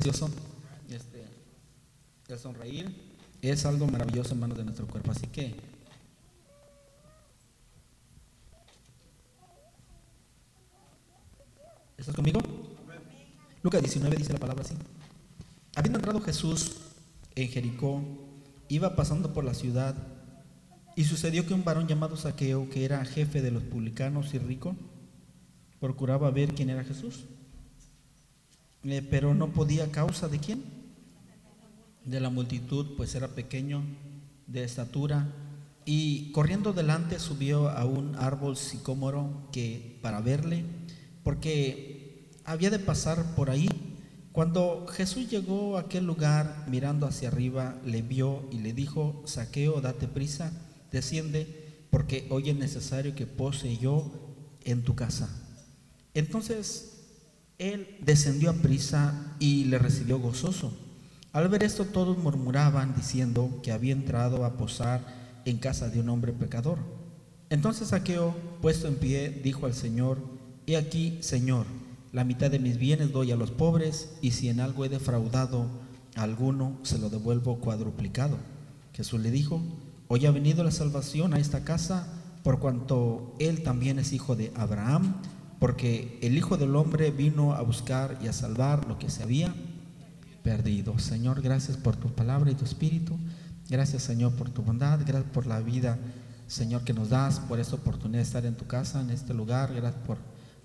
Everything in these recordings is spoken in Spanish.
precioso. Este, el sonreír es algo maravilloso, hermanos, de nuestro cuerpo. Así que ¿Estás conmigo? Lucas 19 dice la palabra así. Habiendo entrado Jesús en Jericó, iba pasando por la ciudad y sucedió que un varón llamado Saqueo, que era jefe de los publicanos y rico, procuraba ver quién era Jesús. Eh, pero no podía causa de quién? De la multitud, pues era pequeño de estatura. Y corriendo delante subió a un árbol sicómoro que para verle, porque había de pasar por ahí. Cuando Jesús llegó a aquel lugar, mirando hacia arriba, le vio y le dijo, Saqueo, date prisa, desciende, porque hoy es necesario que pose yo en tu casa. Entonces él descendió a prisa y le recibió gozoso. Al ver esto todos murmuraban diciendo que había entrado a posar en casa de un hombre pecador. Entonces Saqueo, puesto en pie, dijo al Señor, He aquí, Señor, la mitad de mis bienes doy a los pobres, y si en algo he defraudado a alguno, se lo devuelvo cuadruplicado. Jesús le dijo, Hoy ha venido la salvación a esta casa, por cuanto él también es hijo de Abraham porque el Hijo del Hombre vino a buscar y a salvar lo que se había perdido. Señor, gracias por tu palabra y tu espíritu. Gracias, Señor, por tu bondad. Gracias por la vida, Señor, que nos das, por esta oportunidad de estar en tu casa, en este lugar. Gracias por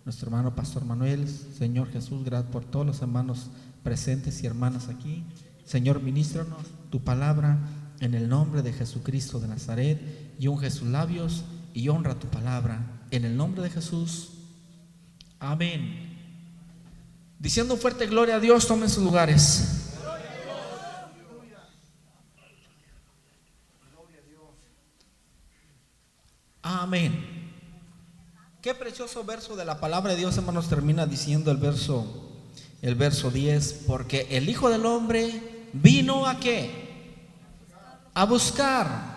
nuestro hermano Pastor Manuel. Señor Jesús, gracias por todos los hermanos presentes y hermanas aquí. Señor, ministranos tu palabra en el nombre de Jesucristo de Nazaret y unge sus labios y honra tu palabra. En el nombre de Jesús. Amén. Diciendo fuerte gloria a Dios, tomen sus lugares. Amén. Qué precioso verso de la palabra de Dios, hermanos, termina diciendo el verso el verso 10, porque el Hijo del hombre vino a qué? A buscar.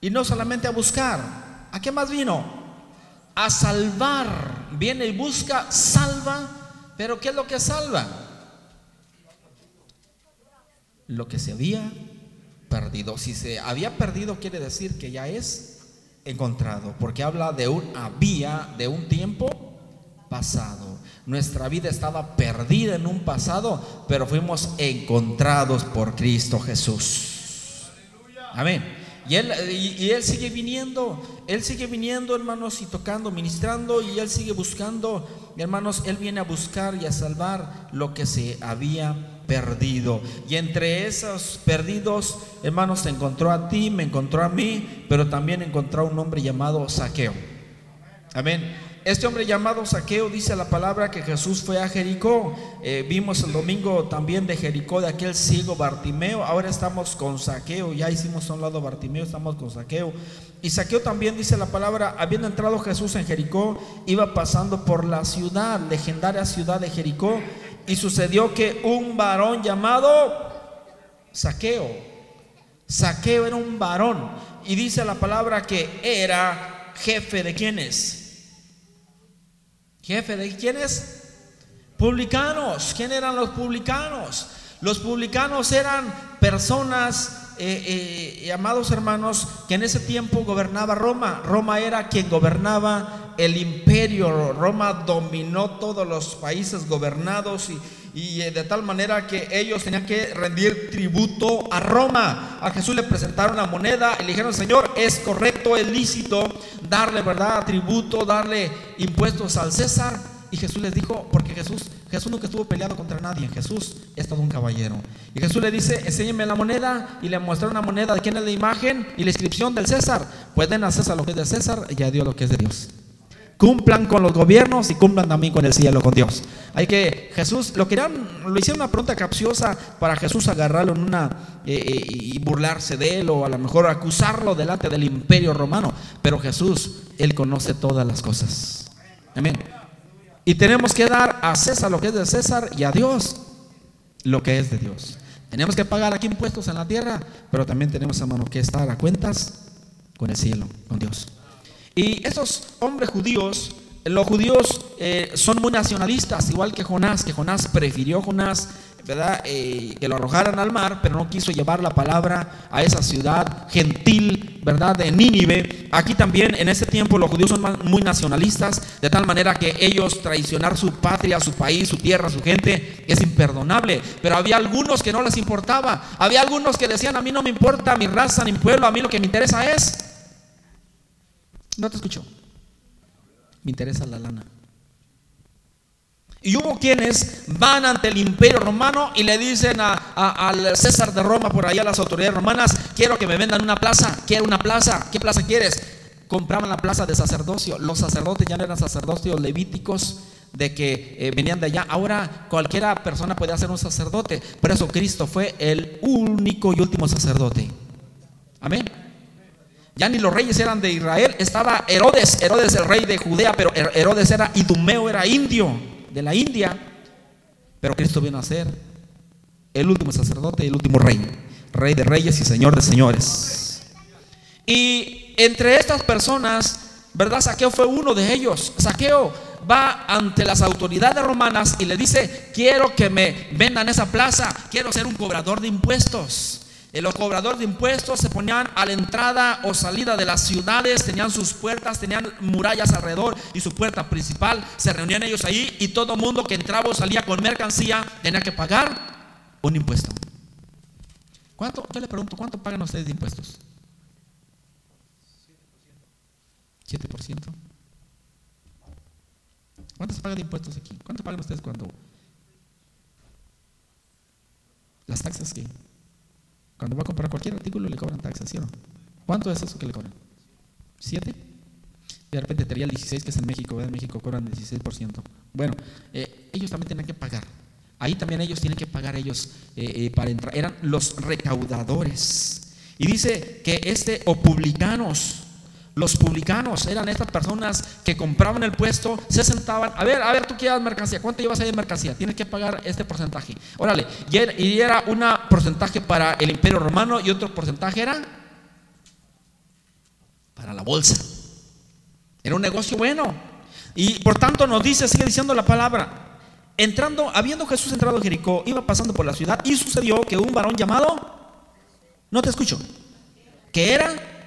Y no solamente a buscar, ¿a qué más vino? A salvar viene y busca, salva, pero ¿qué es lo que salva? Lo que se había perdido. Si se había perdido quiere decir que ya es encontrado, porque habla de un había, de un tiempo pasado. Nuestra vida estaba perdida en un pasado, pero fuimos encontrados por Cristo Jesús. Amén. Y él, y, él sigue viniendo, Él sigue viniendo, hermanos, y tocando, ministrando, y Él sigue buscando, hermanos, Él viene a buscar y a salvar lo que se había perdido. Y entre esos perdidos, hermanos, se encontró a ti, me encontró a mí, pero también encontró a un hombre llamado Saqueo. Amén. Este hombre llamado Saqueo dice la palabra que Jesús fue a Jericó. Eh, vimos el domingo también de Jericó de aquel ciego Bartimeo. Ahora estamos con Saqueo. Ya hicimos a un lado Bartimeo, estamos con Saqueo. Y Saqueo también dice la palabra, habiendo entrado Jesús en Jericó, iba pasando por la ciudad, legendaria ciudad de Jericó. Y sucedió que un varón llamado Saqueo, Saqueo era un varón. Y dice la palabra que era jefe de quienes? Jefe de quiénes? Publicanos. ¿Quién eran los publicanos? Los publicanos eran personas, eh, eh, amados hermanos, que en ese tiempo gobernaba Roma. Roma era quien gobernaba el imperio. Roma dominó todos los países gobernados y, y eh, de tal manera que ellos tenían que rendir tributo a Roma. A Jesús le presentaron la moneda y le dijeron, Señor, es correcto, es lícito darle, ¿verdad?, tributo, darle impuestos al César. Y Jesús les dijo, porque Jesús, Jesús nunca estuvo peleado contra nadie, Jesús es todo un caballero. Y Jesús le dice, enséñeme la moneda y le muestra una moneda de quién es la imagen y la inscripción del César. Pueden a César lo que es de César y a Dios lo que es de Dios. Cumplan con los gobiernos y cumplan también con el cielo, con Dios. Hay que Jesús, lo querían, lo hicieron una pregunta capciosa para Jesús agarrarlo en una eh, eh, y burlarse de él o a lo mejor acusarlo delante del imperio romano. Pero Jesús, él conoce todas las cosas. Amén. Y tenemos que dar a César lo que es de César y a Dios lo que es de Dios. Tenemos que pagar aquí impuestos en la tierra, pero también tenemos, hermano, que estar a cuentas con el cielo, con Dios. Y esos hombres judíos, los judíos eh, son muy nacionalistas, igual que Jonás, que Jonás prefirió Jonás, ¿verdad? Eh, que lo arrojaran al mar, pero no quiso llevar la palabra a esa ciudad gentil, ¿verdad? De Nínive. Aquí también en ese tiempo los judíos son muy nacionalistas, de tal manera que ellos traicionar su patria, su país, su tierra, su gente, es imperdonable. Pero había algunos que no les importaba. Había algunos que decían, a mí no me importa mi raza, ni mi pueblo, a mí lo que me interesa es... No te escucho. Me interesa la lana. Y hubo quienes van ante el imperio romano y le dicen a, al César de Roma, por allá a las autoridades romanas, quiero que me vendan una plaza, quiero una plaza, ¿qué plaza quieres? Compraban la plaza de sacerdocio. Los sacerdotes ya no eran sacerdotes levíticos de que eh, venían de allá. Ahora cualquiera persona puede ser un sacerdote. Por eso Cristo fue el único y último sacerdote. Amén. Ya ni los reyes eran de Israel, estaba Herodes, Herodes el rey de Judea, pero Herodes era idumeo, era indio de la India. Pero Cristo vino a ser el último sacerdote y el último rey, rey de reyes y señor de señores. Y entre estas personas, ¿verdad? Saqueo fue uno de ellos. Saqueo va ante las autoridades romanas y le dice, quiero que me vendan esa plaza, quiero ser un cobrador de impuestos. Los cobradores de impuestos se ponían a la entrada o salida de las ciudades, tenían sus puertas, tenían murallas alrededor y su puerta principal. Se reunían ellos ahí y todo mundo que entraba o salía con mercancía tenía que pagar un impuesto. ¿Cuánto? Yo le pregunto, ¿cuánto pagan ustedes de impuestos? 7%. ¿Cuánto se paga de impuestos aquí? ¿Cuánto pagan ustedes cuando? Las taxas que cuando va a comprar cualquier artículo le cobran taxas, ¿sí? ¿Cuánto es eso que le cobran? ¿Siete? De repente tenía el 16 que es en México, En México cobran el 16%. Bueno, eh, ellos también tienen que pagar. Ahí también ellos tienen que pagar ellos eh, eh, para entrar. Eran los recaudadores. Y dice que este, o publicanos, los publicanos eran estas personas que compraban el puesto, se sentaban, a ver, a ver, tú quieres mercancía, ¿cuánto llevas ahí de mercancía? Tienes que pagar este porcentaje. Órale, y era un porcentaje para el imperio romano y otro porcentaje era para la bolsa. Era un negocio bueno. Y por tanto nos dice, sigue diciendo la palabra, entrando, habiendo Jesús entrado en Jericó, iba pasando por la ciudad y sucedió que un varón llamado, no te escucho, que era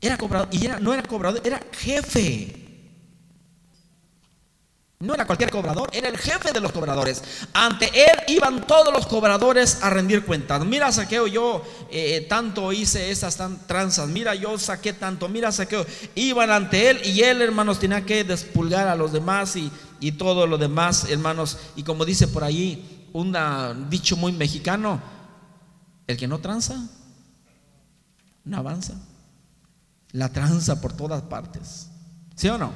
era cobrador, y no era cobrador, era jefe. No era cualquier cobrador, era el jefe de los cobradores. Ante él iban todos los cobradores a rendir cuentas. Mira, saqueo, yo eh, tanto hice esas tranzas. Mira, yo saqué tanto. Mira, saqueo. Iban ante él y él, hermanos, tenía que despulgar a los demás y, y todo lo demás, hermanos. Y como dice por ahí un dicho muy mexicano: el que no tranza, no avanza la tranza por todas partes. ¿Sí o no?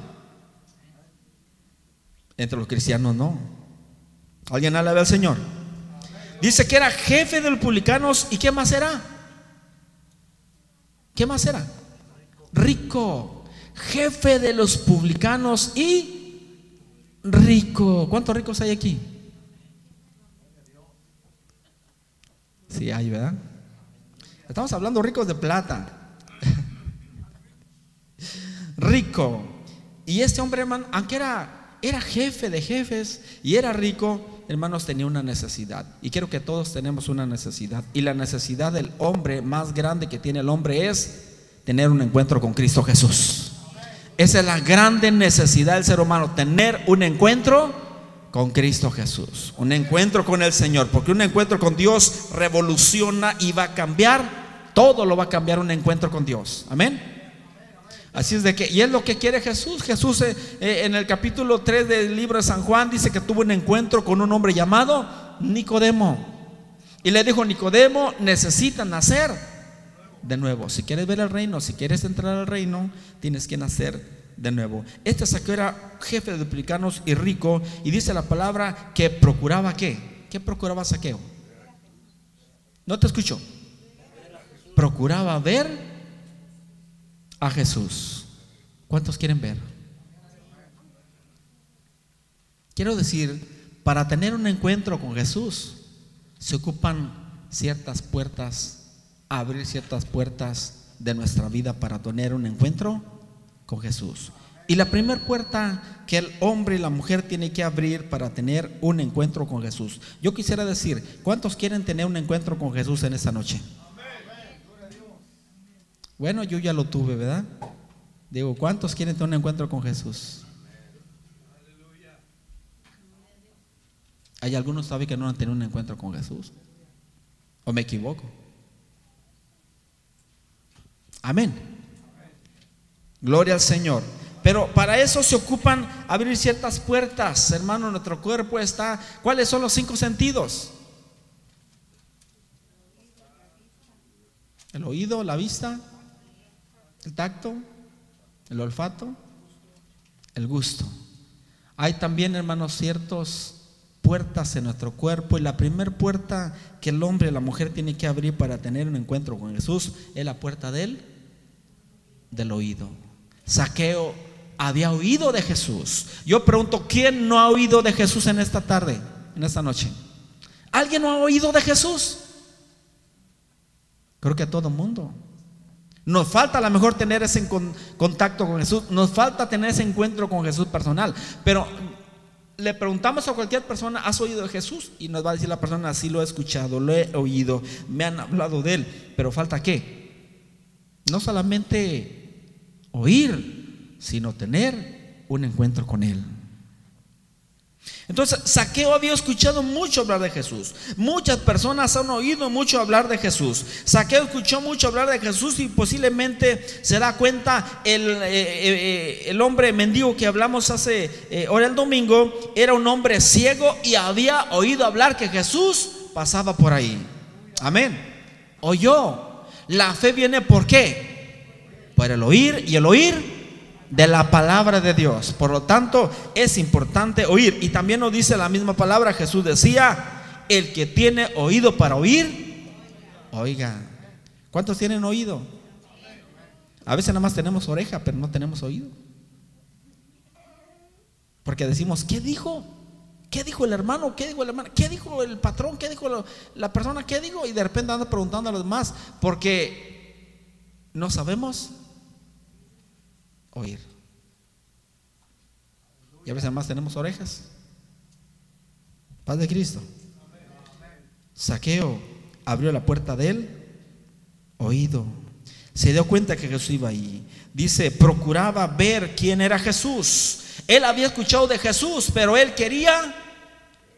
Entre los cristianos no. ¿Alguien alaba al Señor? Dice que era jefe de los publicanos y ¿qué más era? ¿Qué más era? Rico. Jefe de los publicanos y rico. ¿Cuántos ricos hay aquí? Sí, hay, ¿verdad? Estamos hablando ricos de plata rico. Y este hombre, hermano, aunque era, era jefe de jefes y era rico, hermanos, tenía una necesidad. Y quiero que todos tenemos una necesidad. Y la necesidad del hombre más grande que tiene el hombre es tener un encuentro con Cristo Jesús. Esa es la grande necesidad del ser humano, tener un encuentro con Cristo Jesús. Un encuentro con el Señor. Porque un encuentro con Dios revoluciona y va a cambiar. Todo lo va a cambiar un encuentro con Dios. Amén. Así es de que, y es lo que quiere Jesús. Jesús eh, eh, en el capítulo 3 del libro de San Juan dice que tuvo un encuentro con un hombre llamado Nicodemo. Y le dijo, Nicodemo, necesita nacer de nuevo. Si quieres ver el reino, si quieres entrar al reino, tienes que nacer de nuevo. Este saqueo era jefe de duplicanos y rico. Y dice la palabra que procuraba qué. ¿Qué procuraba saqueo? No te escucho. Procuraba ver a Jesús. ¿Cuántos quieren ver? Quiero decir, para tener un encuentro con Jesús, se ocupan ciertas puertas, abrir ciertas puertas de nuestra vida para tener un encuentro con Jesús. Y la primera puerta que el hombre y la mujer tienen que abrir para tener un encuentro con Jesús. Yo quisiera decir, ¿cuántos quieren tener un encuentro con Jesús en esta noche? Bueno, yo ya lo tuve, ¿verdad? Digo, ¿cuántos quieren tener un encuentro con Jesús? Hay algunos todavía que no han tenido un encuentro con Jesús. ¿O me equivoco? Amén. Gloria al Señor. Pero para eso se ocupan abrir ciertas puertas, hermano. Nuestro cuerpo está. ¿Cuáles son los cinco sentidos? El oído, la vista, el tacto, el olfato, el gusto. Hay también, hermanos, ciertos puertas en nuestro cuerpo y la primera puerta que el hombre y la mujer tienen que abrir para tener un encuentro con Jesús es la puerta del del oído. Saqueo había oído de Jesús. Yo pregunto, ¿quién no ha oído de Jesús en esta tarde, en esta noche? ¿Alguien no ha oído de Jesús? Creo que a todo mundo. Nos falta a lo mejor tener ese contacto con Jesús, nos falta tener ese encuentro con Jesús personal, pero le preguntamos a cualquier persona, ¿has oído de Jesús? Y nos va a decir la persona, así lo he escuchado, lo he oído, me han hablado de él, pero falta qué? No solamente oír, sino tener un encuentro con él. Entonces, Saqueo había escuchado mucho hablar de Jesús. Muchas personas han oído mucho hablar de Jesús. Saqueo escuchó mucho hablar de Jesús y posiblemente se da cuenta el, eh, eh, el hombre mendigo que hablamos hace eh, el domingo era un hombre ciego y había oído hablar que Jesús pasaba por ahí. Amén. Oyó. La fe viene por qué? Por el oír y el oír de la palabra de Dios. Por lo tanto, es importante oír. Y también nos dice la misma palabra, Jesús decía, el que tiene oído para oír, oiga. ¿Cuántos tienen oído? A veces nada más tenemos oreja, pero no tenemos oído. Porque decimos, ¿qué dijo? ¿Qué dijo el hermano? ¿Qué dijo el hermano? ¿Qué dijo el patrón? ¿Qué dijo la persona? ¿Qué dijo? Y de repente anda preguntando a los demás porque no sabemos oír. Y a veces además tenemos orejas. Paz de Cristo. Saqueo abrió la puerta del oído. Se dio cuenta que Jesús iba ahí. Dice, procuraba ver quién era Jesús. Él había escuchado de Jesús, pero él quería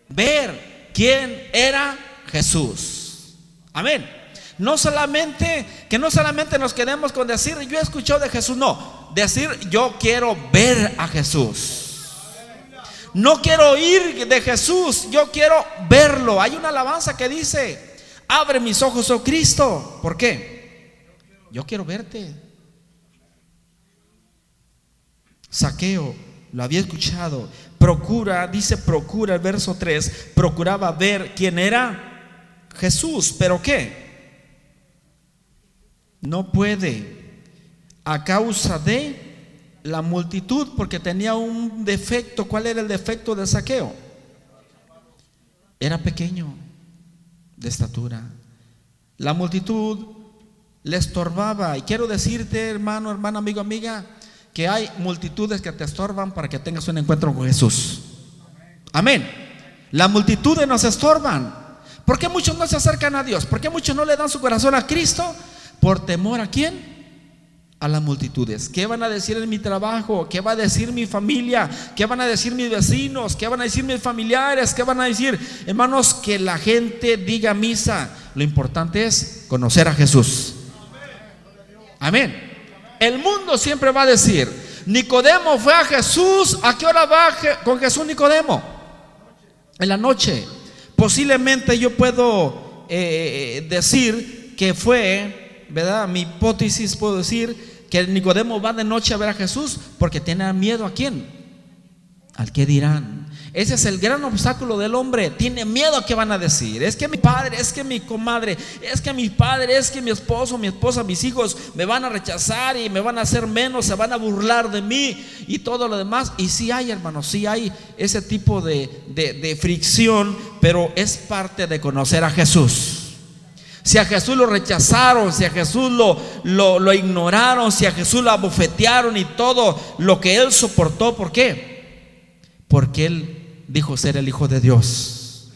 ver quién era Jesús. Amén. No solamente, que no solamente nos quedemos con decir, yo he escuchado de Jesús, no, decir, yo quiero ver a Jesús. No quiero oír de Jesús, yo quiero verlo. Hay una alabanza que dice, abre mis ojos, oh Cristo. ¿Por qué? Yo quiero verte. Saqueo, lo había escuchado. Procura, dice procura el verso 3, procuraba ver quién era Jesús, pero ¿qué? No puede a causa de la multitud porque tenía un defecto. ¿Cuál era el defecto de saqueo? Era pequeño de estatura. La multitud le estorbaba. Y quiero decirte, hermano, hermana, amigo, amiga, que hay multitudes que te estorban para que tengas un encuentro con Jesús. Amén. La multitudes nos estorban. ¿Por qué muchos no se acercan a Dios? ¿Por qué muchos no le dan su corazón a Cristo? ¿Por temor a quién? A las multitudes. ¿Qué van a decir en mi trabajo? ¿Qué va a decir mi familia? ¿Qué van a decir mis vecinos? ¿Qué van a decir mis familiares? ¿Qué van a decir? Hermanos, que la gente diga misa. Lo importante es conocer a Jesús. Amén. El mundo siempre va a decir, Nicodemo fue a Jesús. ¿A qué hora va con Jesús Nicodemo? En la noche. Posiblemente yo puedo eh, decir que fue ¿verdad? Mi hipótesis puedo decir que Nicodemo va de noche a ver a Jesús porque tiene miedo a quién? Al que dirán. Ese es el gran obstáculo del hombre. Tiene miedo a qué van a decir. Es que mi padre, es que mi comadre, es que mi padre, es que mi esposo, mi esposa, mis hijos me van a rechazar y me van a hacer menos, se van a burlar de mí y todo lo demás. Y sí hay, hermanos, sí hay ese tipo de, de fricción, pero es parte de conocer a Jesús. Si a Jesús lo rechazaron, si a Jesús lo, lo, ignoraron, si a Jesús lo abofetearon y todo lo que él soportó, ¿por qué? Porque él dijo ser el Hijo de Dios.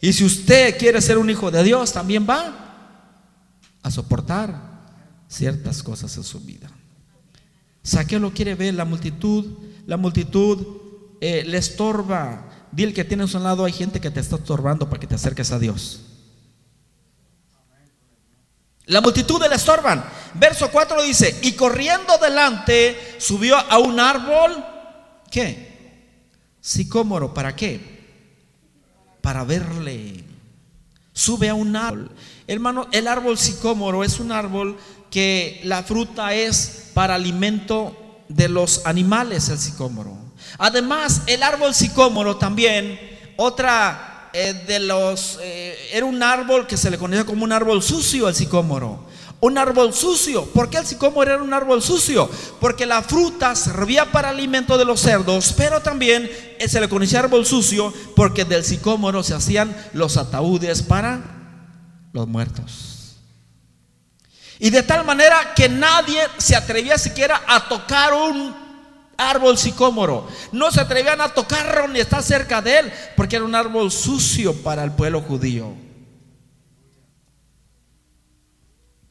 Y si usted quiere ser un hijo de Dios, también va a soportar ciertas cosas en su vida. Saqueo lo quiere ver, la multitud, la multitud eh, le estorba. Dile que tienes a un lado, hay gente que te está estorbando para que te acerques a Dios. La multitud le estorban. Verso 4 dice, y corriendo delante subió a un árbol, ¿qué? Sicómoro, ¿para qué? Para verle. Sube a un árbol. Hermano, el árbol sicómoro es un árbol que la fruta es para alimento de los animales, el sicómoro. Además, el árbol sicómoro también, otra de los, eh, era un árbol que se le conocía como un árbol sucio, el sicómoro. Un árbol sucio. ¿Por qué el sicómoro era un árbol sucio? Porque la fruta servía para alimento de los cerdos, pero también eh, se le conocía árbol sucio porque del sicómoro se hacían los ataúdes para los muertos. Y de tal manera que nadie se atrevía siquiera a tocar un árbol sicómoro. No se atrevían a tocarlo ni estar cerca de él, porque era un árbol sucio para el pueblo judío.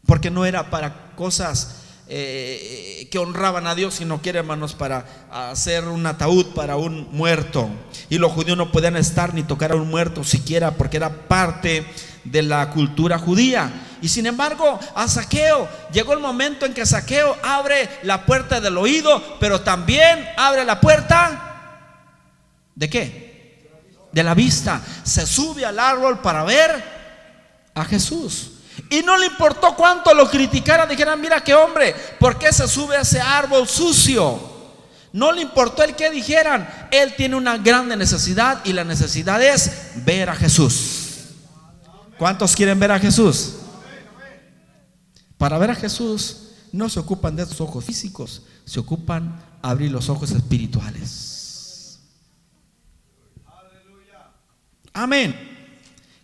Porque no era para cosas eh, que honraban a Dios, sino que era, hermanos, para hacer un ataúd para un muerto. Y los judíos no podían estar ni tocar a un muerto siquiera, porque era parte de la cultura judía. Y sin embargo, a Saqueo llegó el momento en que Saqueo abre la puerta del oído, pero también abre la puerta de qué? De la vista. Se sube al árbol para ver a Jesús. Y no le importó cuánto lo criticaran, dijeran, mira qué hombre, ¿por qué se sube a ese árbol sucio? No le importó el que dijeran, él tiene una grande necesidad y la necesidad es ver a Jesús. ¿Cuántos quieren ver a Jesús? Para ver a Jesús no se ocupan de sus ojos físicos, se ocupan abrir los ojos espirituales. Amén.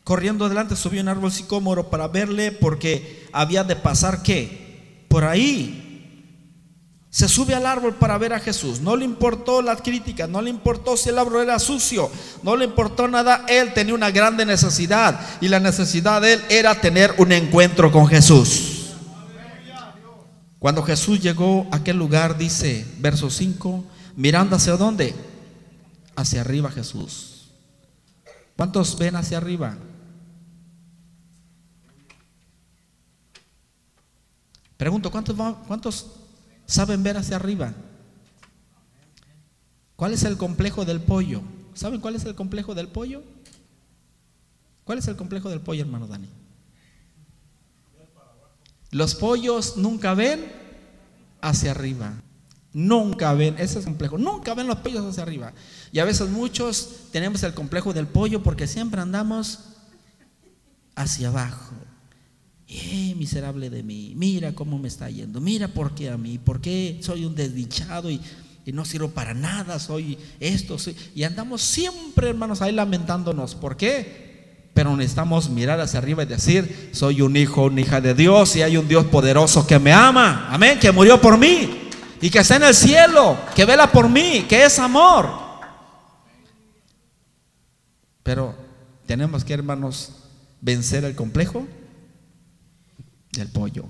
Corriendo adelante subió un árbol sicómoro para verle porque había de pasar qué? Por ahí se sube al árbol para ver a Jesús. No le importó las críticas, no le importó si el árbol era sucio, no le importó nada. Él tenía una grande necesidad y la necesidad de él era tener un encuentro con Jesús. Cuando Jesús llegó a aquel lugar, dice, verso 5, mirando hacia dónde? Hacia arriba Jesús. ¿Cuántos ven hacia arriba? Pregunto, ¿cuántos, cuántos saben ver hacia arriba. ¿Cuál es el complejo del pollo? ¿Saben cuál es el complejo del pollo? ¿Cuál es el complejo del pollo, hermano Dani? Los pollos nunca ven hacia arriba. Nunca ven, ese es el complejo. Nunca ven los pollos hacia arriba. Y a veces muchos tenemos el complejo del pollo porque siempre andamos hacia abajo. ¡Eh, miserable de mí! Mira cómo me está yendo. Mira por qué a mí. ¿Por qué soy un desdichado y, no sirvo para nada? Soy esto. Y andamos siempre, hermanos, ahí lamentándonos. ¿Por qué? Pero necesitamos mirar hacia arriba y decir, soy un hijo, una hija de Dios y hay un Dios poderoso que me ama. Amén, que murió por mí y que está en el cielo, que vela por mí, que es amor. Pero tenemos que, hermanos, vencer el complejo del pollo.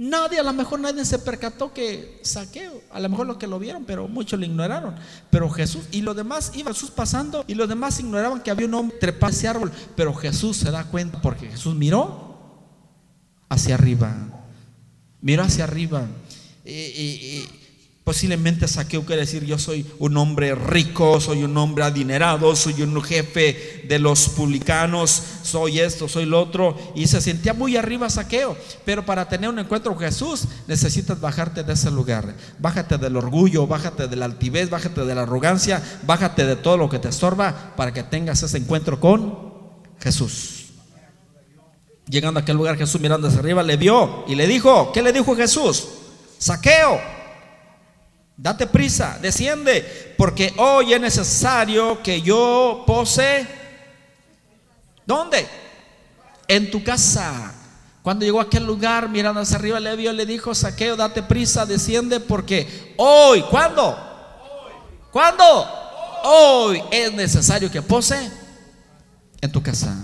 Nadie, a lo mejor nadie se percató que saqueo, a lo mejor los que lo vieron, pero muchos lo ignoraron. Pero Jesús, y los demás, iba Jesús pasando, y los demás ignoraban que había un hombre trepado ese árbol, pero Jesús se da cuenta porque Jesús miró hacia arriba, miró hacia arriba. y, Posiblemente Saqueo quiere decir yo soy un hombre rico, soy un hombre adinerado, soy un jefe de los publicanos, soy esto, soy lo otro. Y se sentía muy arriba Saqueo. Pero para tener un encuentro con Jesús necesitas bajarte de ese lugar. Bájate del orgullo, bájate de la altivez, bájate de la arrogancia, bájate de todo lo que te estorba para que tengas ese encuentro con Jesús. Llegando a aquel lugar Jesús mirando hacia arriba le vio y le dijo, ¿qué le dijo Jesús? Saqueo Date prisa, desciende, porque hoy es necesario que yo pose. ¿Dónde? en tu casa. Cuando llegó a aquel lugar, mirando hacia arriba, le vio le dijo, Saqueo, date prisa, desciende, porque hoy, ¿cuándo? ¿Cuándo? Hoy es necesario que pose en tu casa.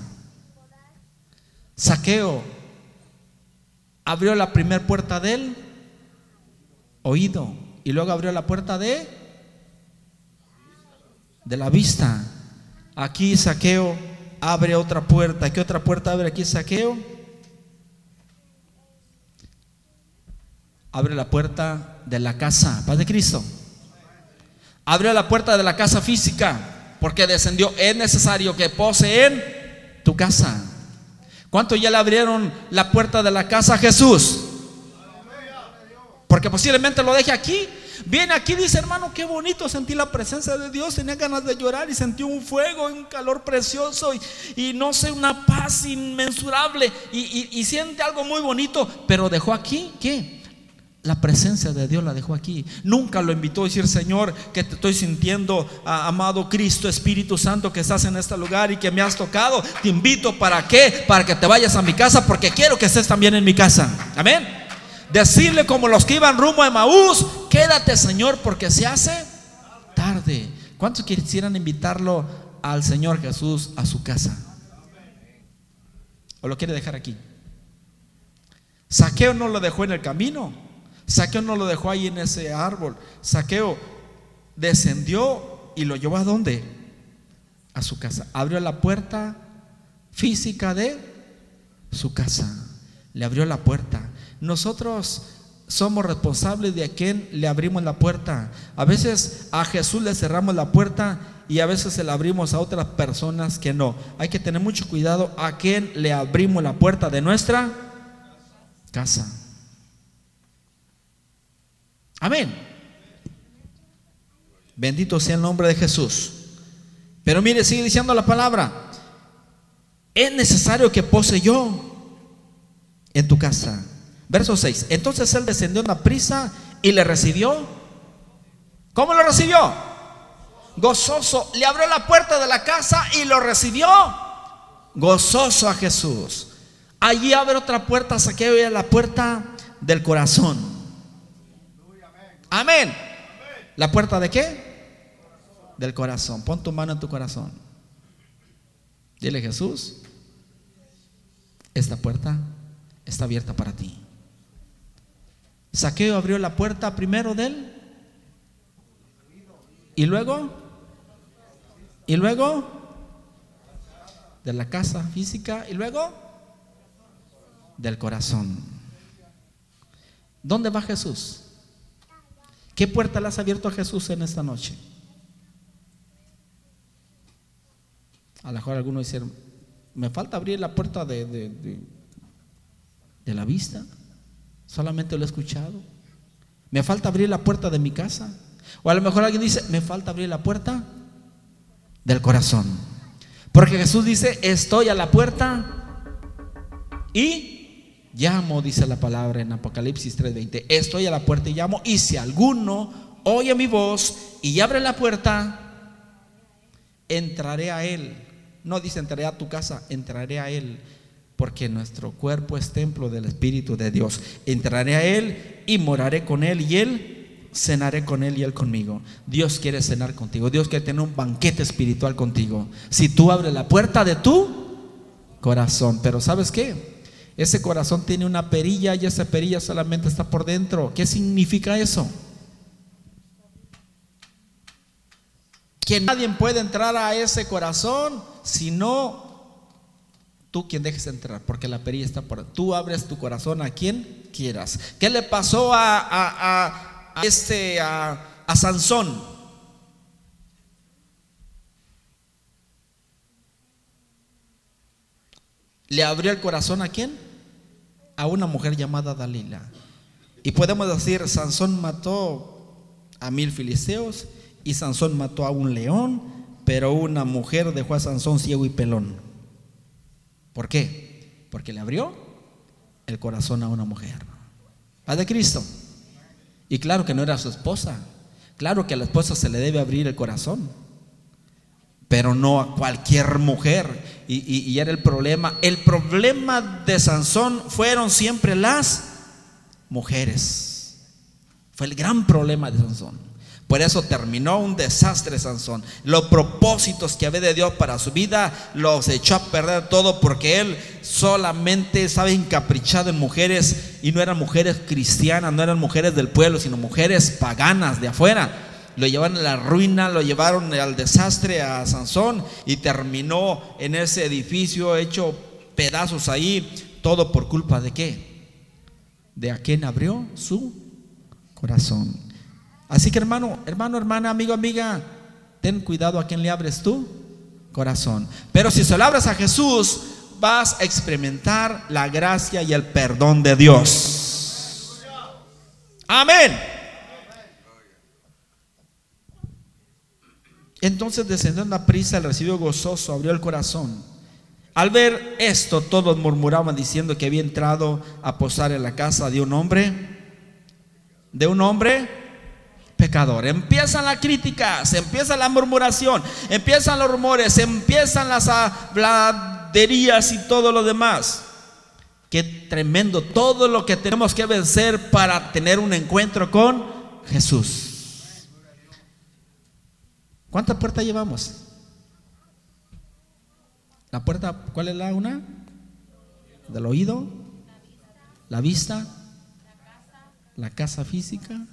Saqueo abrió la primera puerta del oído y luego abrió la puerta de de la vista. Aquí Saqueo abre otra puerta. ¿Qué otra puerta abre aquí Saqueo? Abre la puerta de la casa, Paz de Cristo. Abre la puerta de la casa física, porque descendió. Es necesario que poseen tu casa. ¿Cuántos ya le abrieron la puerta de la casa a Jesús? Porque posiblemente lo deje aquí Viene aquí, dice hermano, qué bonito, sentí la presencia de Dios, tenía ganas de llorar y sentí un fuego, un calor precioso y, no sé, una paz inmensurable y, y, siente algo muy bonito, pero dejó aquí, ¿qué? La presencia de Dios la dejó aquí. Nunca lo invitó a decir, Señor, que te estoy sintiendo, amado Cristo, Espíritu Santo, que estás en este lugar y que me has tocado. Te invito para qué? Para que te vayas a mi casa, porque quiero que estés también en mi casa. Amén decirle como los que iban rumbo a Emaús, quédate Señor porque se hace tarde. ¿Cuántos quisieran invitarlo al Señor Jesús a su casa? ¿O lo quiere dejar aquí? Saqueo no lo dejó en el camino. Saqueo no lo dejó ahí en ese árbol. Saqueo descendió y lo llevó a dónde? A su casa. Abrió la puerta física de su casa. Le abrió la puerta. Nosotros somos responsables de a quien le abrimos la puerta. A veces a Jesús le cerramos la puerta y a veces se la abrimos a otras personas que no. Hay que tener mucho cuidado a quien le abrimos la puerta de nuestra casa. Amén. Bendito sea el nombre de Jesús. Pero mire, sigue diciendo la palabra. Es necesario que pose yo en tu casa Verso 6. Entonces él descendió en la prisa y le recibió. ¿Cómo lo recibió? Gozoso. Le abrió la puerta de la casa y lo recibió. Gozoso a Jesús. Allí abre otra puerta, saqueo a la puerta del corazón. Amén. ¿La puerta de qué? Del corazón. Pon tu mano en tu corazón. Dile Jesús, esta puerta está abierta para ti. Saqueo abrió la puerta primero de él. Y luego, y luego, de la casa física, y luego, del corazón. ¿Dónde va Jesús? ¿Qué puerta le has abierto a Jesús en esta noche? A lo mejor algunos dicen, me falta abrir la puerta de, de, de la vista. Solamente lo he escuchado. Me falta abrir la puerta de mi casa. O a lo mejor alguien dice, me falta abrir la puerta del corazón. Porque Jesús dice, estoy a la puerta y llamo, dice la palabra en Apocalipsis 3:20. Estoy a la puerta y llamo. Y si alguno oye mi voz y abre la puerta, entraré a él. No dice entraré a tu casa, entraré a él porque nuestro cuerpo es templo del Espíritu de Dios. Entraré a Él y moraré con Él y Él cenaré con Él y Él conmigo. Dios quiere cenar contigo, Dios quiere tener un banquete espiritual contigo. Si tú abres la puerta de tu corazón, pero ¿sabes qué? Ese corazón tiene una perilla y esa perilla solamente está por dentro. ¿Qué significa eso? Que nadie puede entrar a ese corazón si no tú quien dejes entrar, porque la perilla está por... Tú abres tu corazón a quien quieras. ¿Qué le pasó a, este, a, a Sansón? ¿Le abrió el corazón a quién? A una mujer llamada Dalila. Y podemos decir, Sansón mató a mil filisteos y Sansón mató a un león, pero una mujer dejó a Sansón ciego y pelón. ¿Por qué? Porque le abrió el corazón a una mujer. Paz de Cristo. Y claro que no era su esposa. Claro que a la esposa se le debe abrir el corazón. pero no a cualquier mujer. Y, era el problema. El problema de Sansón fueron siempre las mujeres. Fue el gran problema de Sansón. Por eso terminó un desastre Sansón. Los propósitos que había de Dios para su vida los echó a perder todo porque él solamente estaba encaprichado en mujeres y no eran mujeres cristianas, no eran mujeres del pueblo, sino mujeres paganas de afuera. Lo llevaron a la ruina, lo llevaron al desastre a Sansón y terminó en ese edificio hecho pedazos ahí, todo por culpa de qué? De a quien abrió su corazón. Así que hermano, hermano, hermana, amigo, amiga, ten cuidado a quien le abres tu corazón. Pero si se lo abres a Jesús, vas a experimentar la gracia y el perdón de Dios. Amén. Entonces descendió en la prisa, el recibió gozoso, abrió el corazón. Al ver esto, todos murmuraban diciendo que había entrado a posar en la casa de un hombre, de un hombre pecador. Empiezan las críticas, empieza la murmuración, empiezan los rumores, empiezan las habladerías y todo lo demás. Qué tremendo todo lo que tenemos que vencer para tener un encuentro con Jesús. ¿Cuántas puertas llevamos? La puerta, ¿cuál es la una? Del oído, la vista, la casa física,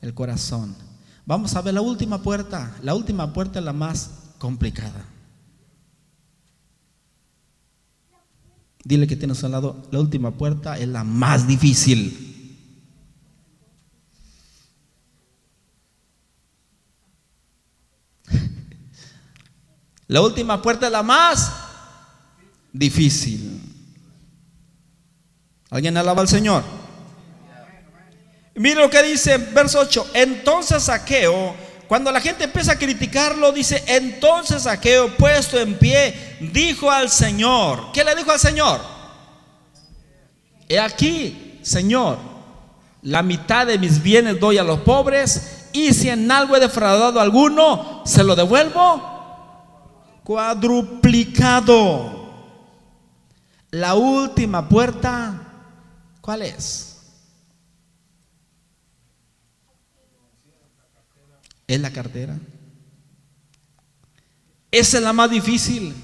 el corazón. Vamos a ver la última puerta. La última puerta es la más complicada. Dile que tienes al lado, la última puerta es la más difícil. La última puerta es la más difícil. ¿Alguien alaba al Señor? Mire lo que dice verso 8. Entonces Saqueo, cuando la gente empieza a criticarlo, dice, entonces Saqueo, puesto en pie, dijo al Señor. ¿Qué le dijo al Señor? He aquí, Señor, la mitad de mis bienes doy a los pobres y si en algo he defraudado a alguno, se lo devuelvo cuadruplicado. La última puerta, ¿cuál es? Es la cartera. Esa es la más difícil.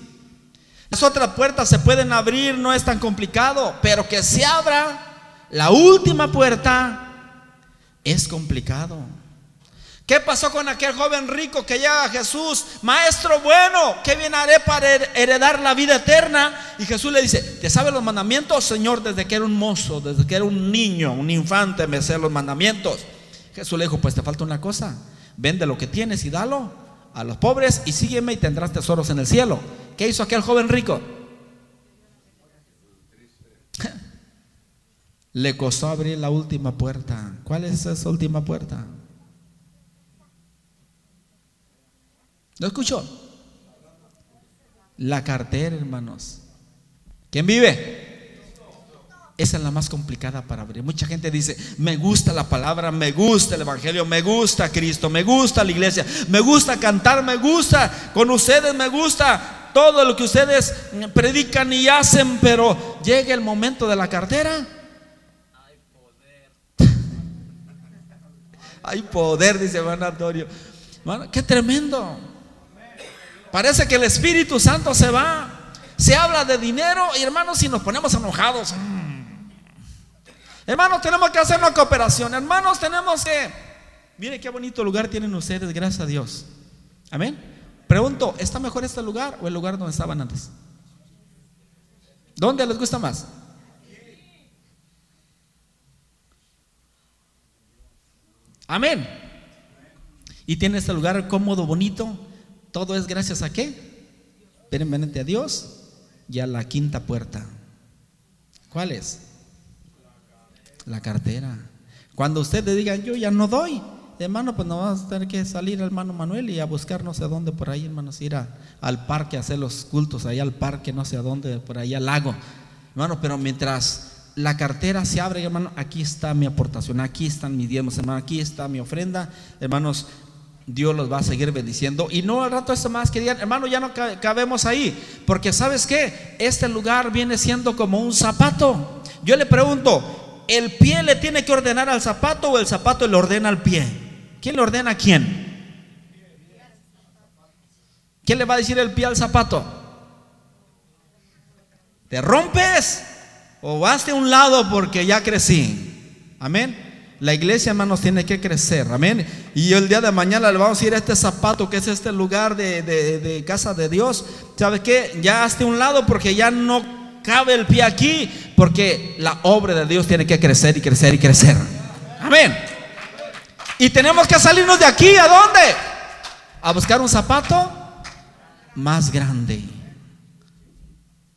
Las otras puertas se pueden abrir, no es tan complicado, pero que se abra la última puerta es complicado. ¿Qué pasó con aquel joven rico que llega a Jesús? Maestro bueno, ¿qué bien haré para heredar la vida eterna? Y Jesús le dice, ¿te sabe los mandamientos? Señor, desde que era un mozo, desde que era un niño, un infante, me sé los mandamientos. Jesús le dijo, pues te falta una cosa, vende lo que tienes y dalo a los pobres y sígueme y tendrás tesoros en el cielo. ¿Qué hizo aquel joven rico? Le costó abrir la última puerta. ¿Cuál es esa última puerta? ¿Lo escuchó? La cartera, hermanos. ¿Quién vive? Esa es la más complicada para abrir. Mucha gente dice, me gusta la palabra, me gusta el Evangelio, me gusta Cristo, me gusta la iglesia, me gusta cantar, me gusta con ustedes, me gusta todo lo que ustedes predican y hacen, pero llega el momento de la cartera. Hay poder. Hay poder, dice hermano Antonio. qué tremendo. Parece que el Espíritu Santo se va. Se habla de dinero y hermanos, si nos ponemos enojados. Hermanos, tenemos que hacer una cooperación. Hermanos, tenemos que... Mire qué bonito lugar tienen ustedes, gracias a Dios. Amén. Pregunto, ¿está mejor este lugar o el lugar donde estaban antes? ¿Dónde les gusta más? Amén. Y tiene este lugar cómodo, bonito. Todo es gracias a qué? Permanente a Dios y a la quinta puerta. ¿Cuál es? La cartera. Cuando usted le diga, yo ya no doy, hermano, pues no vas a tener que salir, hermano Manuel, y a buscar no sé dónde por ahí, hermanos, ir al parque a hacer los cultos, ahí al parque, no sé a dónde, por ahí al lago. Hermano, pero mientras la cartera se abre, hermano, aquí está mi aportación, aquí están mis diezmos, hermano, aquí está mi ofrenda, hermanos, Dios los va a seguir bendiciendo. Y no al rato eso más que digan, hermano, ya no cabemos ahí. Porque sabes qué, este lugar viene siendo como un zapato. Yo le pregunto, ¿el pie le tiene que ordenar al zapato o el zapato le ordena al pie? ¿Quién le ordena a quién? ¿Quién le va a decir el pie al zapato? ¿Te rompes? ¿O vas de un lado porque ya crecí? Amén. La iglesia, hermanos, tiene que crecer. Amén. Y el día de mañana le vamos a ir a este zapato que es este lugar de, casa de Dios. ¿Sabe qué? Ya hazte un lado porque ya no cabe el pie aquí. Porque la obra de Dios tiene que crecer y crecer y crecer. Amén. Y tenemos que salirnos de aquí. ¿A dónde? A buscar un zapato más grande.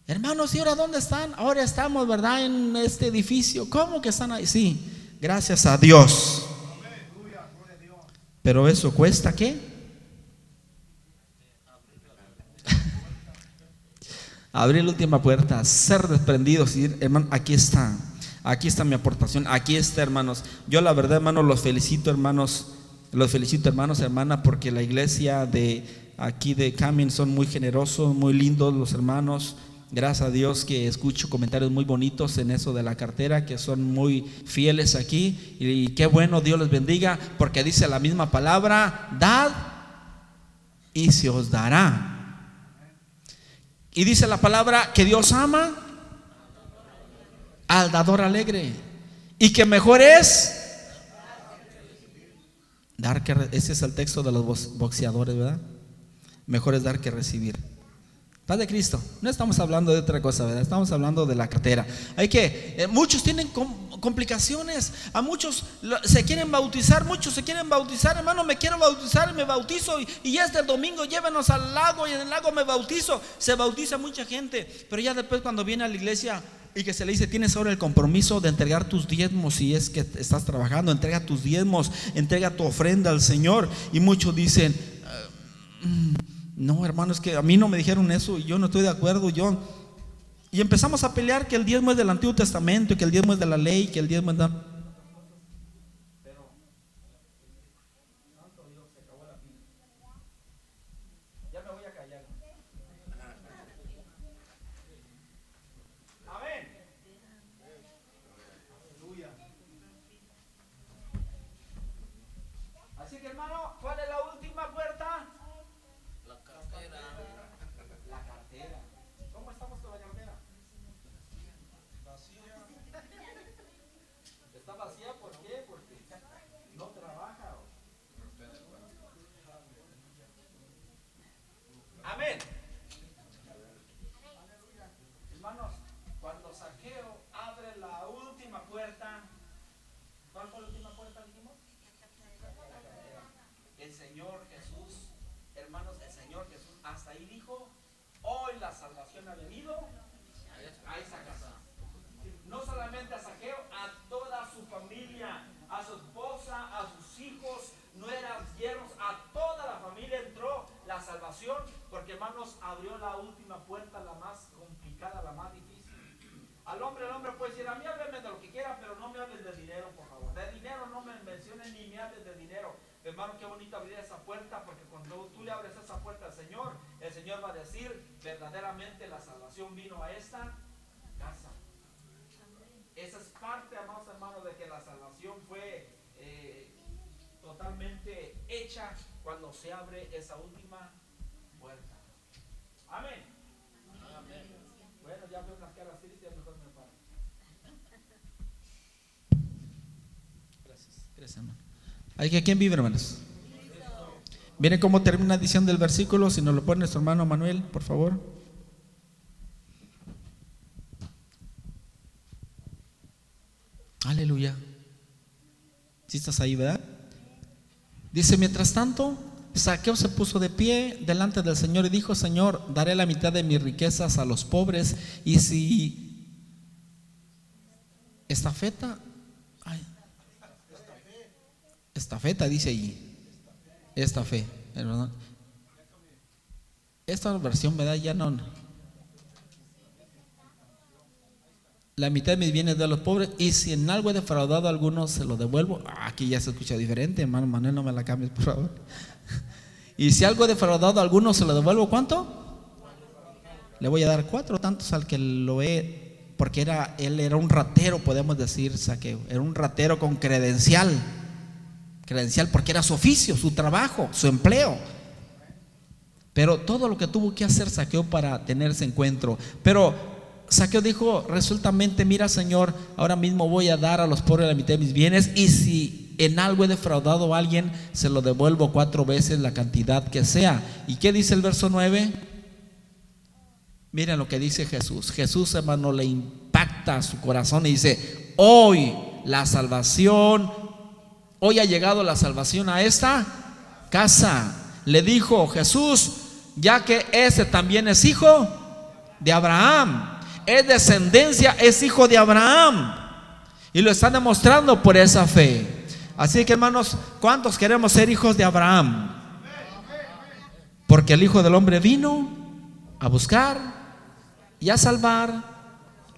Hermanos, ¿y ahora dónde están? Ahora estamos, ¿verdad? En este edificio. ¿Cómo que están ahí? Sí. Gracias a Dios. Pero eso cuesta qué? Abrir la última puerta, ser desprendidos y decir, hermano, aquí está, aquí está mi aportación, aquí está, hermanos. Yo la verdad, hermanos, los felicito, hermanos, los felicito, hermanos, hermanas, porque la iglesia de aquí de Camin son muy generosos, muy lindos los hermanos. Gracias a Dios que escucho comentarios muy bonitos en eso de la cartera, que son muy fieles aquí. Y, qué bueno, Dios les bendiga, porque dice la misma palabra, dad y se os dará. Y dice la palabra que Dios ama al dador alegre. Y que mejor es dar que... Ese es el texto de los boxeadores, ¿verdad? Mejor es dar que recibir. Paz de Cristo. No estamos hablando de otra cosa, ¿verdad? Estamos hablando de la cartera. Hay que, eh, muchos tienen complicaciones. A muchos se quieren bautizar, muchos se quieren bautizar. Hermano, me quiero bautizar, me bautizo y, y este domingo llévenos al lago y en el lago me bautizo. Se bautiza mucha gente, pero ya después cuando viene a la iglesia y que se le dice, tienes ahora el compromiso de entregar tus diezmos si es que estás trabajando, entrega tus diezmos, entrega tu ofrenda al Señor. Y muchos dicen, ah, mm, no, hermano, es que a mí no me dijeron eso y yo no estoy de acuerdo. Yo. Y empezamos a pelear que el diezmo es del Antiguo Testamento, que el diezmo es de la ley, que el diezmo es de... Hermano, qué bonito abrir esa puerta porque cuando tú le abres esa puerta al Señor, el Señor va a decir, verdaderamente la salvación vino a esta casa. Esa es parte, amados hermanos, de que la salvación fue eh, totalmente hecha cuando se abre esa última puerta. Amén. Bueno, ya veo unas caras tristes, mejor me paro. Gracias. Gracias, hermano. ¿Hay que quién vive, hermanos? Viene cómo termina la edición del versículo, si nos lo pone nuestro hermano Manuel, por favor. Aleluya. Si estás ahí, ¿verdad? Dice, mientras tanto, Saqueo se puso de pie delante del Señor y dijo, Señor, daré la mitad de mis riquezas a los pobres y si esta feta Estafeta dice allí. Esta fe. Esta versión, ¿verdad? Ya no. La mitad de mis bienes de los pobres. Y si en algo he defraudado a algunos, se lo devuelvo. Aquí ya se escucha diferente, hermano Manuel, no me la cambies, por favor. Y si algo he defraudado a alguno, se lo devuelvo cuánto? Le voy a dar cuatro tantos al que lo he, porque era, él era un ratero, podemos decir, saqueo. Era un ratero con credencial. Credencial porque era su oficio, su trabajo, su empleo. Pero todo lo que tuvo que hacer Saqueo para tener ese encuentro. Pero Saqueo dijo resueltamente, mira Señor, ahora mismo voy a dar a los pobres la mitad de mis bienes y si en algo he defraudado a alguien, se lo devuelvo cuatro veces la cantidad que sea. ¿Y qué dice el verso 9? Miren lo que dice Jesús. Jesús, hermano, le impacta su corazón y dice, hoy la salvación, hoy ha llegado la salvación a esta casa. Le dijo Jesús, ya que ese también es hijo de Abraham, es descendencia, es hijo de Abraham. Y lo está demostrando por esa fe. Así que hermanos, ¿cuántos queremos ser hijos de Abraham? Porque el Hijo del Hombre vino a buscar y a salvar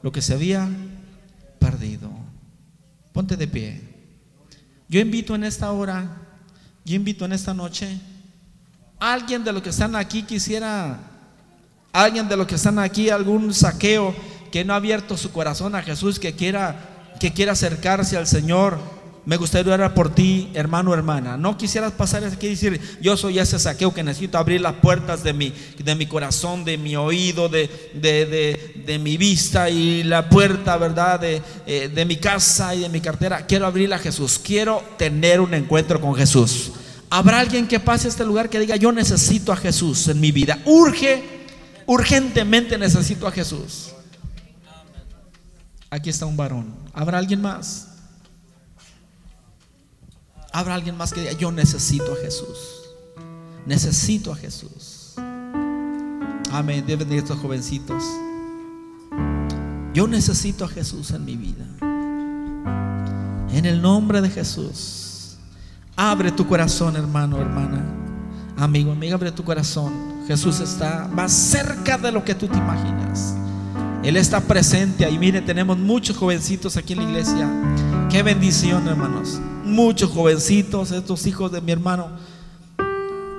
lo que se había perdido. Ponte de pie. Yo invito en esta hora, yo invito en esta noche, alguien de los que están aquí quisiera, alguien de los que están aquí, algún saqueo que no ha abierto su corazón a Jesús, que quiera, que quiera acercarse al Señor me gustaría orar por ti, hermano hermana. No quisieras pasar aquí y decir, yo soy ese saqueo que necesito abrir las puertas de mi, de mi corazón, de mi oído, de, de, mi vista y la puerta, ¿verdad? De, eh, de mi casa y de mi cartera. Quiero abrirla a Jesús. Quiero tener un encuentro con Jesús. ¿Habrá alguien que pase a este lugar que diga, yo necesito a Jesús en mi vida? Urge, urgentemente necesito a Jesús. Aquí está un varón. ¿Habrá alguien más? Habrá alguien más que diga, yo necesito a Jesús. Necesito a Jesús. Amén. Deben de estos jovencitos. Yo necesito a Jesús en mi vida. En el nombre de Jesús. Abre tu corazón, hermano, hermana. Amigo, amiga, abre tu corazón. Jesús está más cerca de lo que tú te imaginas. Él está presente ahí. Mire, tenemos muchos jovencitos aquí en la iglesia. Qué bendición, hermanos muchos jovencitos, estos hijos de mi hermano,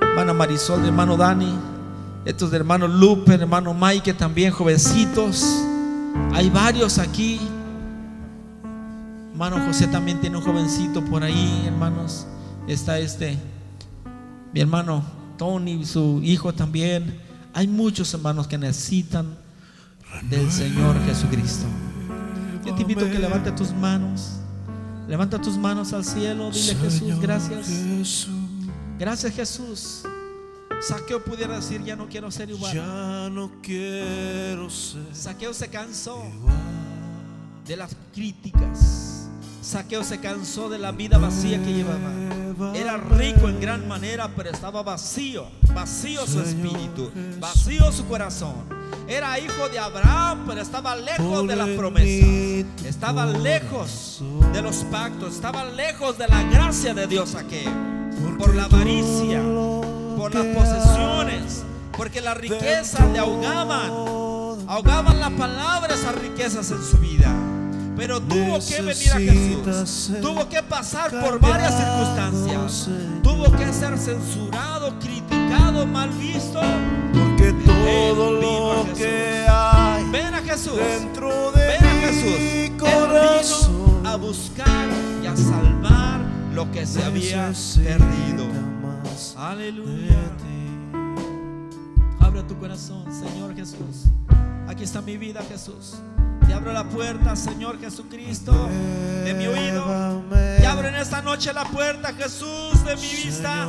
hermana Marisol, hermano Dani, estos de hermano Lupe, hermano Mike, también jovencitos. Hay varios aquí. Hermano José también tiene un jovencito por ahí, hermanos. Está este, mi hermano Tony, su hijo también. Hay muchos hermanos que necesitan del Señor Jesucristo. Yo te invito a que levante tus manos. Levanta tus manos al cielo, dile Jesús, gracias. Gracias Jesús. Saqueo pudiera decir, ya no quiero ser igual. Ya no quiero ser. Saqueo se cansó de las críticas. Saqueo se cansó de la vida vacía que llevaba. Era rico en gran manera, pero estaba vacío. Vacío su espíritu, vacío su corazón. Era hijo de Abraham, pero estaba lejos de las promesas. Estaba lejos de los pactos. Estaba lejos de la gracia de Dios aquí. Por la avaricia, por las posesiones, porque las riquezas le ahogaban. Ahogaban la palabra esas riquezas en su vida. Pero tuvo que venir a Jesús. Tuvo que pasar por varias circunstancias. Tuvo que ser censurado, criticado, mal visto. Todo lo que hay ven a Jesús. dentro de ven a Jesús. corazón. A buscar y a salvar lo que se había perdido. aleluya. abre tu corazón Señor Jesús. Aquí está mi vida Jesús te abro la puerta, Señor Jesucristo, de mi oído. Te abro en esta noche la puerta, Jesús, de mi vista.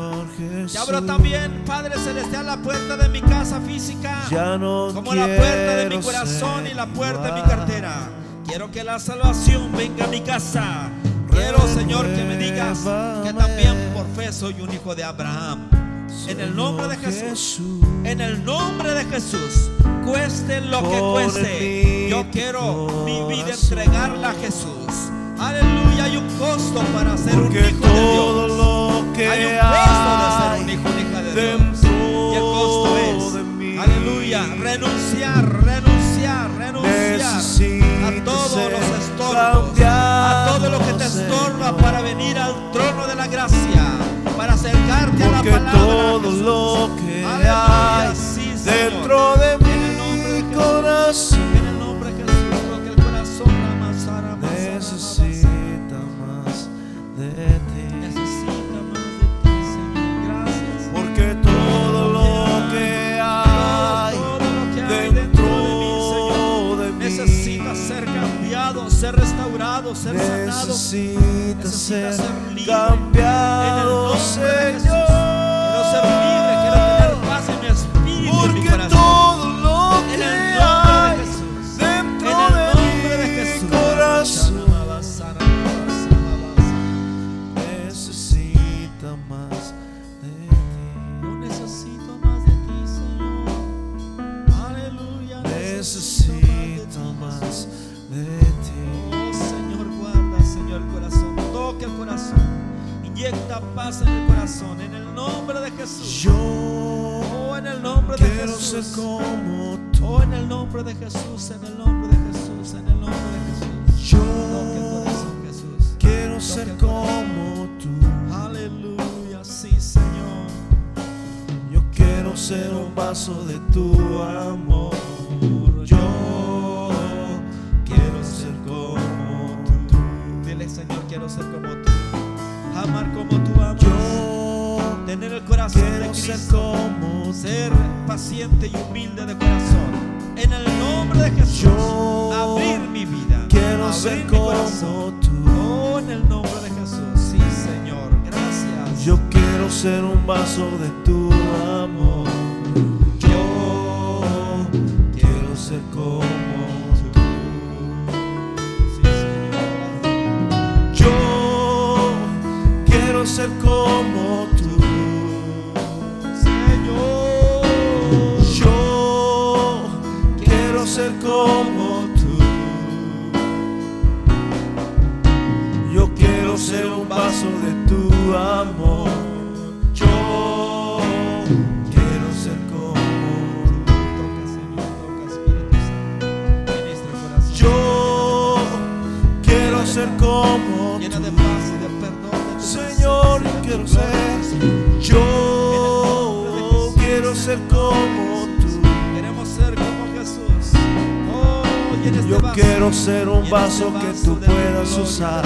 Te abro también, Padre Celestial, la puerta de mi casa física. Como la puerta de mi corazón y la puerta de mi cartera. Quiero que la salvación venga a mi casa. Quiero, Señor, que me digas que también por fe soy un hijo de Abraham. En el nombre de Jesús. En el nombre de Jesús. Cueste lo que cueste. Yo quiero mi vida entregarla a Jesús. Aleluya, hay un costo para ser un hijo de Dios. hay un costo de ser un hijo de hija de Dios. Y el costo es, aleluya, renunciar, renunciar, renunciar a todos los estorbos, a todo lo que te estorba para venir al trono de la gracia, para acercarte a la palabra. De Jesús. Lo que hay dentro de mí sanado, ser sanado. Necesita ser cambiado. quiero ser como tú. Yo quiero ser un vaso de tu amor. Yo quiero ser como tú. Toca, Señor, toca, Yo quiero ser como Llena de paz y de perdón. Señor, quiero ser. Yo quiero ser como Yo quiero ser un vaso que tú puedas usar.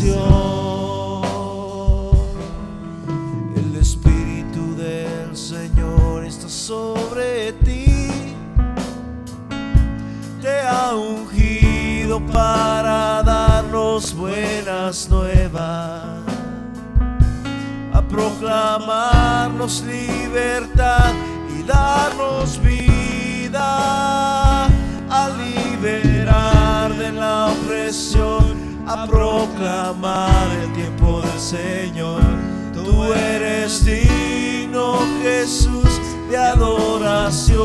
El Espíritu del Señor está sobre ti. Te ha ungido para darnos buenas nuevas. A proclamarnos libertad y darnos vida. Proclamar el tiempo del Señor. Tú eres digno, Jesús, de adoración.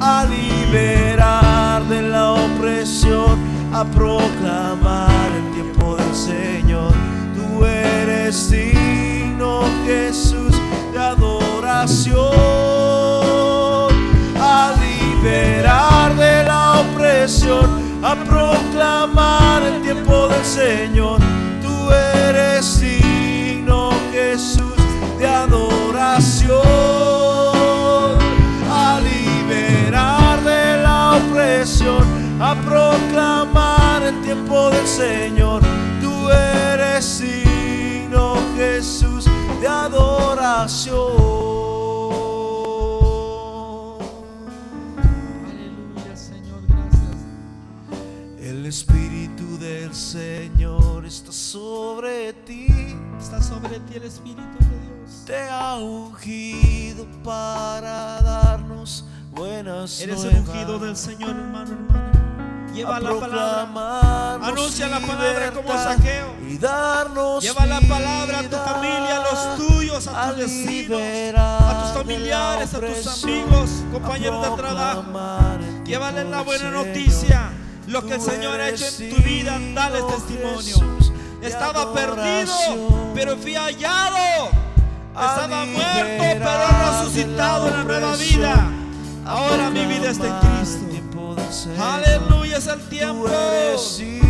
A liberar de la opresión, a proclamar el tiempo del Señor. Tú eres digno, Jesús, de adoración. A liberar de la opresión, a proclamar el tiempo del Señor. Tú eres digno, Jesús, de adoración. A liberar de la opresión, a proclamar el tiempo del Señor. Tú eres digno, Jesús, de adoración. Señor está sobre ti. Está sobre ti el Espíritu de Dios. Te ha ungido para darnos buenas Eres el ungido del Señor, hermano, hermana. Lleva A la palabra. Anuncia la palabra como saqueo. Y darnos Lleva la palabra a tu familia, a los tuyos, a tus vecinos, a tus familiares, a tus amigos, compañeros de trabajo. Llévale la buena noticia. Lo que el Señor ha hecho en tu vida, dale testimonio. Estaba perdido, pero fui hallado. Estaba muerto, pero resucitado en la nueva vida. Ahora mi vida está en Cristo. Aleluya, es el tiempo. Sí,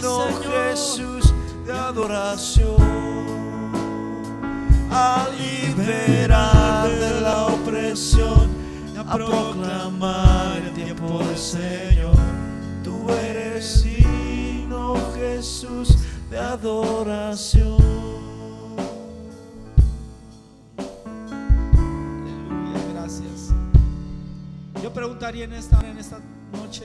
Señor. Jesús, de adoración. A liberar de la opresión, a proclamar el tiempo del Señor. Jesús, de adoración. Aleluya, gracias. Yo preguntaría en esta, en esta noche,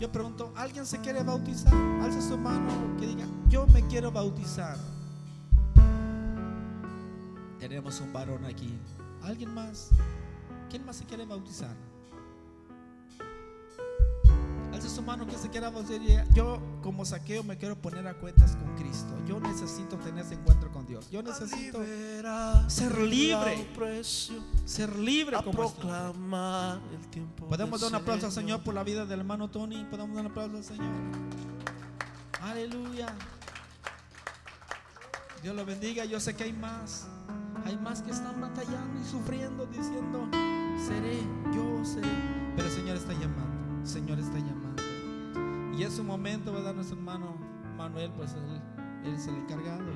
yo pregunto, ¿alguien se quiere bautizar? Alza su mano que diga, yo me quiero bautizar. Tenemos un varón aquí. ¿Alguien más? ¿Quién más se quiere bautizar? Alza su mano que se quiera diga, Yo como saqueo me quiero poner a cuentas con Cristo. Yo necesito tener ese encuentro con Dios. Yo necesito ser libre. ser libre como proclamar el tiempo. Podemos dar un aplauso al Señor por la vida del hermano Tony. Podemos dar un aplauso al Señor. Aleluya. Dios lo bendiga. Yo sé que hay más. Hay más que están batallando y sufriendo, diciendo, seré, yo seré. Pero el Señor está llamando. Señor está llamando. Y es su momento, ¿verdad? Nuestro hermano Manuel, pues él, él es el encargado.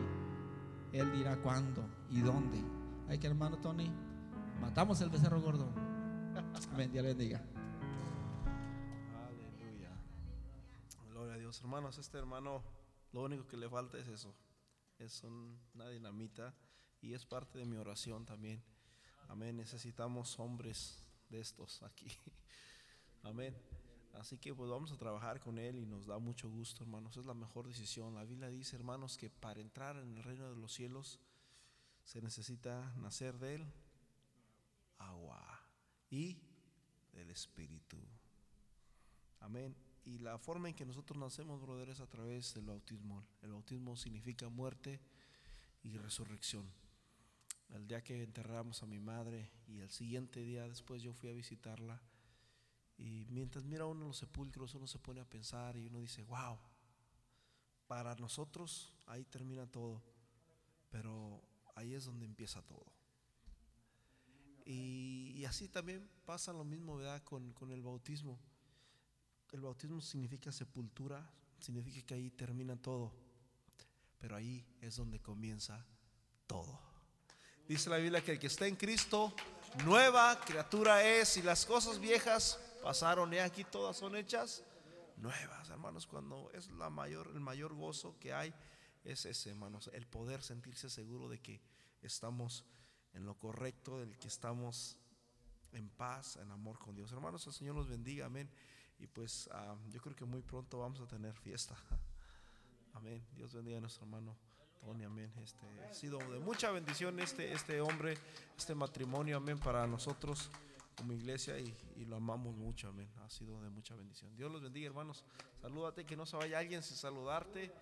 Y él dirá cuándo y dónde. Hay que, hermano Tony, matamos el becerro gordo. Amén, Dios bendiga. Aleluya. Gloria a Dios. Hermanos, este hermano, lo único que le falta es eso. Es un- una dinamita y es parte de mi oración también. Amén. Necesitamos hombres de estos aquí. Amén. Así que pues vamos a trabajar con él y nos da mucho gusto, hermanos. Es la mejor decisión. La Biblia dice, hermanos, que para entrar en el reino de los cielos se necesita nacer de él agua y del Espíritu. Amén. Y la forma en que nosotros nacemos, brother, es a través del bautismo. El bautismo significa muerte y resurrección. El día que enterramos a mi madre y el siguiente día después yo fui a visitarla Y mientras mira uno los sepulcros, uno se pone a pensar y uno dice, wow, para nosotros ahí termina todo, pero ahí es donde empieza todo. Y, así también pasa lo mismo, ¿verdad? Con, con el bautismo. El bautismo significa sepultura, significa que ahí termina todo, pero ahí es donde comienza todo. Dice la Biblia que el que está en Cristo, nueva criatura es, y las cosas viejas pasaron, y aquí todas son hechas nuevas, hermanos, cuando es la mayor, el mayor gozo que hay, es ese, hermanos, el poder sentirse seguro de que estamos en lo correcto, del que estamos en paz, en amor con Dios. Hermanos, el Señor los bendiga, amén. Y pues ah, yo creo que muy pronto vamos a tener fiesta. Amén. Dios bendiga a nuestro hermano Tony, amén. Este, ha sido de mucha bendición este, este hombre, este matrimonio, amén, para nosotros como iglesia y, lo amamos mucho, amén. Ha sido de mucha bendición. Dios los bendiga, hermanos. Salúdate, que no se vaya alguien sin saludarte.